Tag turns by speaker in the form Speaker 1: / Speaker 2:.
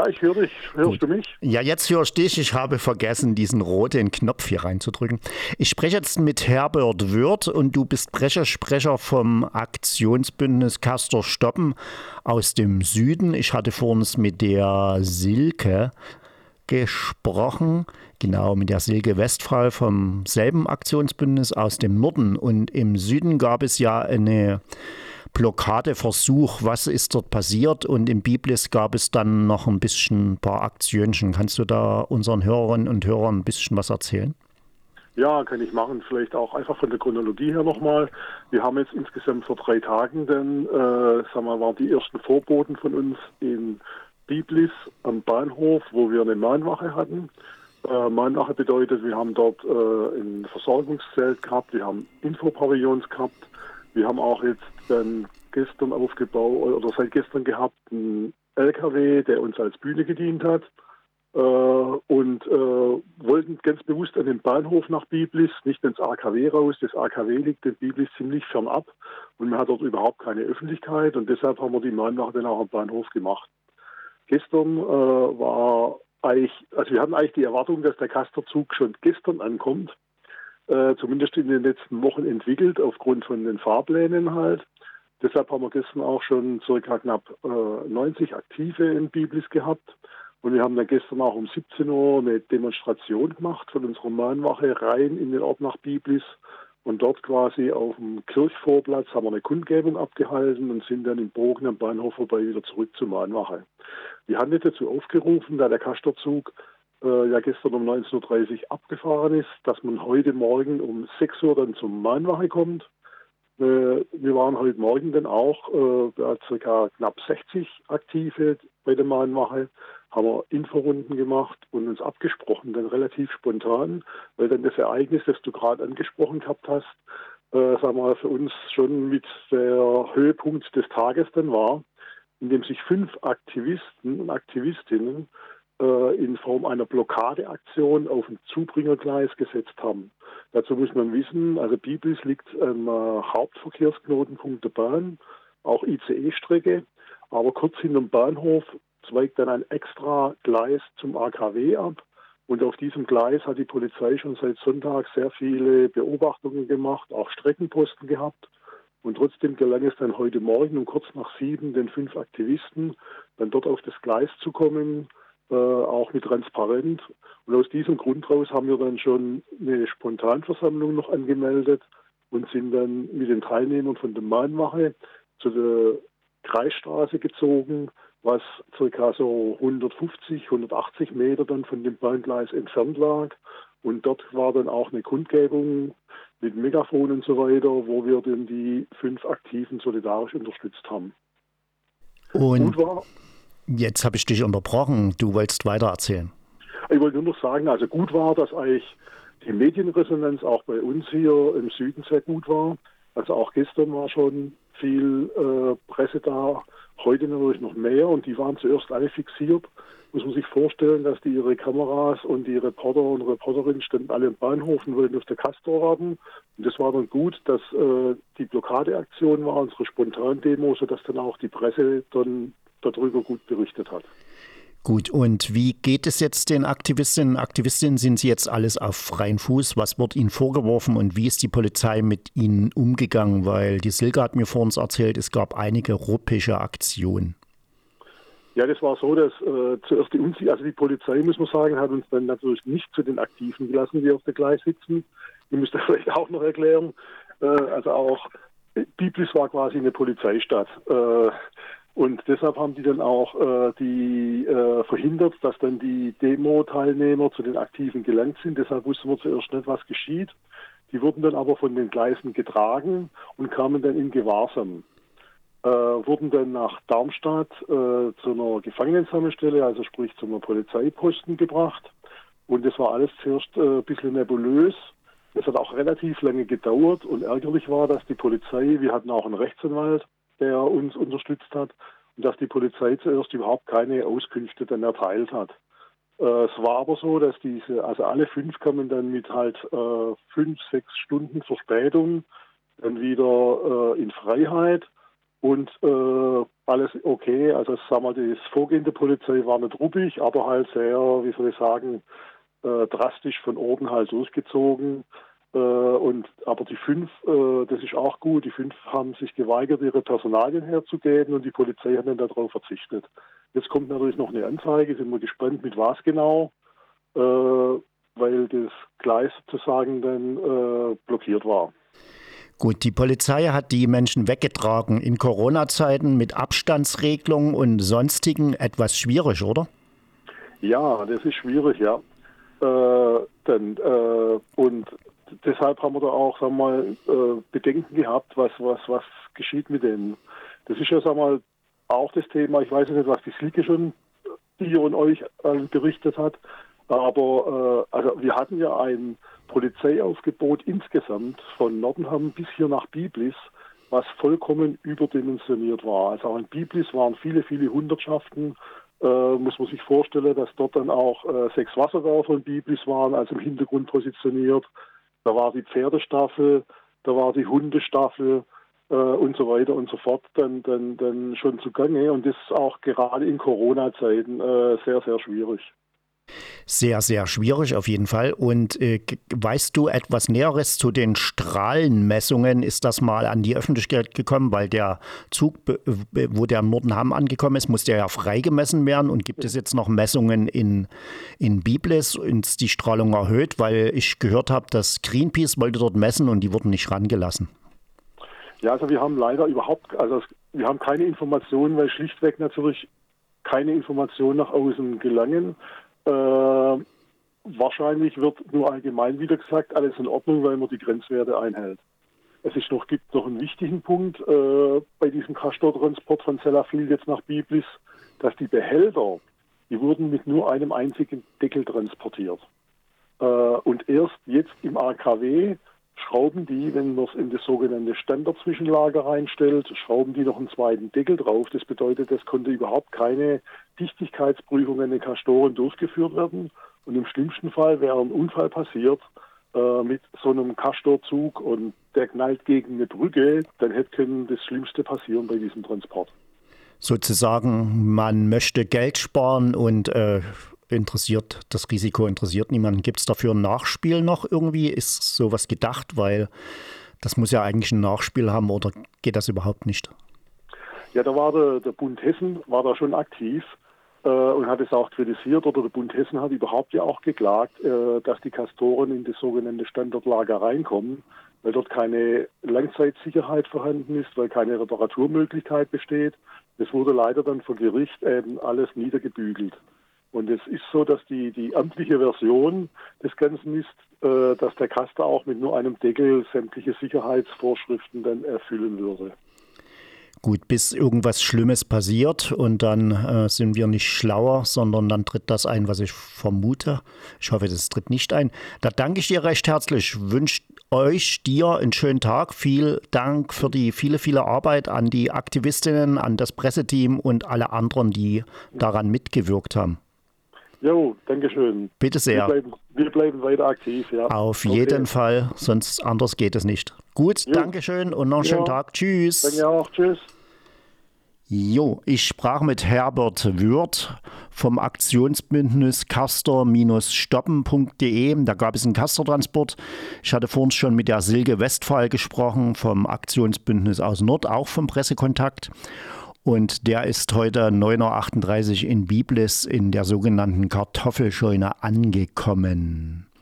Speaker 1: Ja, ich höre dich. Hörst Gut. du mich?
Speaker 2: Ja, jetzt hörst du dich. Ich habe vergessen, diesen roten Knopf hier reinzudrücken. Ich spreche jetzt mit Herbert Wirth und du bist Pressesprecher vom Aktionsbündnis Castor Stoppen aus dem Süden. Ich hatte vorhin mit der Silke gesprochen, genau mit der Silke Westphal vom selben Aktionsbündnis aus dem Norden. Und im Süden gab es ja eine Blockadeversuch. Was ist dort passiert? Und im Biblis gab es dann noch ein bisschen ein paar Aktionchen. Kannst du da unseren Hörerinnen und Hörern ein bisschen was erzählen?
Speaker 1: Ja, kann ich machen. Vielleicht auch einfach von der Chronologie her nochmal. Wir haben jetzt insgesamt vor drei Tagen dann, äh, sagen wir, waren die ersten Vorboten von uns in Biblis am Bahnhof, wo wir eine Mahnwache hatten. Äh, Mahnwache bedeutet, wir haben dort äh, ein Versorgungszelt gehabt, wir haben Infopavillons gehabt, wir haben auch jetzt dann gestern aufgebaut oder seit gestern gehabt einen LKW, der uns als Bühne gedient hat. Äh, und äh, wollten ganz bewusst an den Bahnhof nach Biblis, nicht ins AKW raus. Das AKW liegt in Biblis ziemlich fernab und man hat dort überhaupt keine Öffentlichkeit und deshalb haben wir die Mahnwache dann auch am Bahnhof gemacht. Gestern äh, war eigentlich, also wir hatten eigentlich die Erwartung, dass der Kasterzug schon gestern ankommt äh, zumindest in den letzten Wochen entwickelt, aufgrund von den Fahrplänen halt. Deshalb haben wir gestern auch schon circa knapp äh, 90 Aktive in Biblis gehabt. Und wir haben dann gestern auch um 17 Uhr eine Demonstration gemacht von unserer Mahnwache rein in den Ort nach Biblis. Und dort quasi auf dem Kirchvorplatz haben wir eine Kundgebung abgehalten und sind dann im Bogen am Bahnhof vorbei wieder zurück zur Mahnwache. Wir haben nicht dazu aufgerufen, da der Kasterzug äh, ja gestern um 19.30 Uhr abgefahren ist, dass man heute Morgen um 6 Uhr dann zum Mahnwache kommt. Äh, wir waren heute Morgen dann auch äh, circa knapp 60 Aktive bei der Mahnwache, haben wir Inforunden gemacht und uns abgesprochen, dann relativ spontan, weil dann das Ereignis, das du gerade angesprochen gehabt hast, äh, sagen wir, für uns schon mit der Höhepunkt des Tages dann war, in dem sich fünf Aktivisten und Aktivistinnen in Form einer Blockadeaktion auf ein Zubringergleis gesetzt haben. Dazu muss man wissen, also Biblis liegt am äh, Hauptverkehrsknotenpunkt der Bahn, auch ICE-Strecke, aber kurz hinterm Bahnhof zweigt dann ein extra Gleis zum AKW ab. Und auf diesem Gleis hat die Polizei schon seit Sonntag sehr viele Beobachtungen gemacht, auch Streckenposten gehabt. Und trotzdem gelang es dann heute Morgen um kurz nach sieben den fünf Aktivisten, dann dort auf das Gleis zu kommen, äh, auch mit transparent. Und aus diesem Grund raus haben wir dann schon eine Spontanversammlung noch angemeldet und sind dann mit den Teilnehmern von der Mahnwache zu der Kreisstraße gezogen, was circa so 150, 180 Meter dann von dem Bahngleis entfernt lag. Und dort war dann auch eine Kundgebung mit Megafon und so weiter, wo wir dann die fünf Aktiven solidarisch unterstützt haben.
Speaker 2: Und war, Jetzt habe ich dich unterbrochen. Du wolltest weiter erzählen.
Speaker 1: Ich wollte nur noch sagen, also gut war, dass eigentlich die Medienresonanz auch bei uns hier im Süden sehr gut war. Also auch gestern war schon viel äh, Presse da, heute natürlich noch mehr und die waren zuerst alle fixiert. Muss man sich vorstellen, dass die ihre Kameras und die Reporter und Reporterinnen standen alle im Bahnhof und wollten auf der Castor warten. Und das war dann gut, dass äh, die Blockadeaktion war, unsere Spontandemo, sodass dann auch die Presse dann darüber gut berichtet hat.
Speaker 2: Gut, und wie geht es jetzt den Aktivistinnen und Aktivistinnen? Sind sie jetzt alles auf freien Fuß? Was wird ihnen vorgeworfen und wie ist die Polizei mit ihnen umgegangen? Weil die Silke hat mir vor uns erzählt, es gab einige ruppische Aktionen.
Speaker 1: Ja, das war so, dass äh, zuerst die, Unsicherheit, also die Polizei, muss man sagen, hat uns dann natürlich nicht zu den Aktiven gelassen, die auf der Gleis sitzen. Ich das vielleicht auch noch erklären. Äh, also auch Biblis war quasi eine Polizeistadt. Äh, und deshalb haben die dann auch äh, die äh, verhindert, dass dann die Demo-Teilnehmer zu den Aktiven gelangt sind. Deshalb wussten wir zuerst nicht, was geschieht. Die wurden dann aber von den Gleisen getragen und kamen dann in Gewahrsam. Äh, wurden dann nach Darmstadt äh, zu einer Gefangenensammelstelle, also sprich zu einem Polizeiposten gebracht. Und das war alles zuerst äh, ein bisschen nebulös. Es hat auch relativ lange gedauert und ärgerlich war, dass die Polizei, wir hatten auch einen Rechtsanwalt, der uns unterstützt hat und dass die Polizei zuerst überhaupt keine Auskünfte dann erteilt hat. Äh, es war aber so, dass diese, also alle fünf kamen dann mit halt äh, fünf, sechs Stunden Verspätung dann wieder äh, in Freiheit. Und äh, alles okay. Also sag mal, das Vorgehen der Polizei war nicht ruppig, aber halt sehr, wie soll ich sagen, äh, drastisch von oben halt durchgezogen. Aber die fünf, äh, das ist auch gut. Die fünf haben sich geweigert, ihre Personalien herzugeben und die Polizei hat dann darauf verzichtet. Jetzt kommt natürlich noch eine Anzeige. Sind wir gespannt, mit was genau, äh, weil das Gleis sozusagen dann äh, blockiert war.
Speaker 2: Gut, die Polizei hat die Menschen weggetragen. In Corona-Zeiten mit Abstandsregelungen und sonstigen etwas schwierig, oder?
Speaker 1: Ja, das ist schwierig, ja. Äh, denn, äh, und deshalb haben wir da auch sagen wir mal, äh, Bedenken gehabt, was, was, was geschieht mit denen. Das ist ja sagen wir mal, auch das Thema, ich weiß nicht, was die Slicke schon dir und euch berichtet hat, aber äh, also wir hatten ja ein Polizeiaufgebot insgesamt von Nordenham bis hier nach Biblis, was vollkommen überdimensioniert war. Also auch in Biblis waren viele, viele Hundertschaften. Äh, muss man sich vorstellen, dass dort dann auch äh, sechs Wasserwerfer in Biblis waren, also im Hintergrund positioniert. Da war die Pferdestaffel, da war die Hundestaffel äh, und so weiter und so fort dann, dann, dann schon zugange. Und das ist auch gerade in Corona-Zeiten äh, sehr, sehr schwierig.
Speaker 2: Sehr, sehr schwierig auf jeden Fall. Und äh, weißt du etwas Näheres zu den Strahlenmessungen? Ist das mal an die Öffentlichkeit gekommen? Weil der Zug, wo der im Nordenham angekommen ist, muss der ja freigemessen werden. Und gibt es jetzt noch Messungen in, in Biblis? Ist die Strahlung erhöht? Weil ich gehört habe, dass Greenpeace wollte dort messen und die wurden nicht rangelassen.
Speaker 1: Ja, also wir haben leider überhaupt, also wir haben keine Informationen, weil schlichtweg natürlich keine Informationen nach außen gelangen. Äh, wahrscheinlich wird nur allgemein wieder gesagt, alles in Ordnung, weil man die Grenzwerte einhält. Es ist noch, gibt noch einen wichtigen Punkt äh, bei diesem Castortransport von Sellafield jetzt nach Biblis, dass die Behälter, die wurden mit nur einem einzigen Deckel transportiert. Äh, und erst jetzt im AKW schrauben die, wenn man es in das sogenannte Standardzwischenlager reinstellt, schrauben die noch einen zweiten Deckel drauf. Das bedeutet, es konnte überhaupt keine Dichtigkeitsprüfung an den Kastoren durchgeführt werden. Und im schlimmsten Fall wäre ein Unfall passiert äh, mit so einem Kastorzug und der knallt gegen eine Brücke, dann hätte können das Schlimmste passieren bei diesem Transport.
Speaker 2: Sozusagen, man möchte Geld sparen und äh, interessiert, das Risiko interessiert niemanden. Gibt es dafür ein Nachspiel noch irgendwie? Ist sowas gedacht? Weil das muss ja eigentlich ein Nachspiel haben oder geht das überhaupt nicht?
Speaker 1: Ja, da war der, der Bund Hessen war da schon aktiv äh, und hat es auch kritisiert oder der Bund Hessen hat überhaupt ja auch geklagt, äh, dass die Kastoren in das sogenannte Standardlager reinkommen, weil dort keine Langzeitsicherheit vorhanden ist, weil keine Reparaturmöglichkeit besteht. Das wurde leider dann vor Gericht eben alles niedergebügelt. Und es ist so, dass die, die amtliche Version des Ganzen ist, äh, dass der Kaster auch mit nur einem Deckel sämtliche Sicherheitsvorschriften dann erfüllen würde.
Speaker 2: Gut, bis irgendwas Schlimmes passiert und dann äh, sind wir nicht schlauer, sondern dann tritt das ein, was ich vermute. Ich hoffe, das tritt nicht ein. Da danke ich dir recht herzlich. Wünsche euch, dir einen schönen Tag. Viel Dank für die viele, viele Arbeit an die Aktivistinnen, an das Presseteam und alle anderen, die daran mitgewirkt haben.
Speaker 1: Jo, danke schön.
Speaker 2: Bitte sehr.
Speaker 1: Wir bleiben, wir bleiben weiter aktiv, ja.
Speaker 2: Auf okay. jeden Fall, sonst anders geht es nicht. Gut, jo. danke schön und noch einen schönen Tag. Tschüss.
Speaker 1: Danke auch, tschüss.
Speaker 2: Jo, ich sprach mit Herbert Würth vom Aktionsbündnis caster-stoppen.de. Da gab es einen Castertransport. Ich hatte vorhin schon mit der Silke Westphal gesprochen vom Aktionsbündnis aus Nord, auch vom Pressekontakt. Und der ist heute 9.38 Uhr in Biblis in der sogenannten Kartoffelscheune angekommen.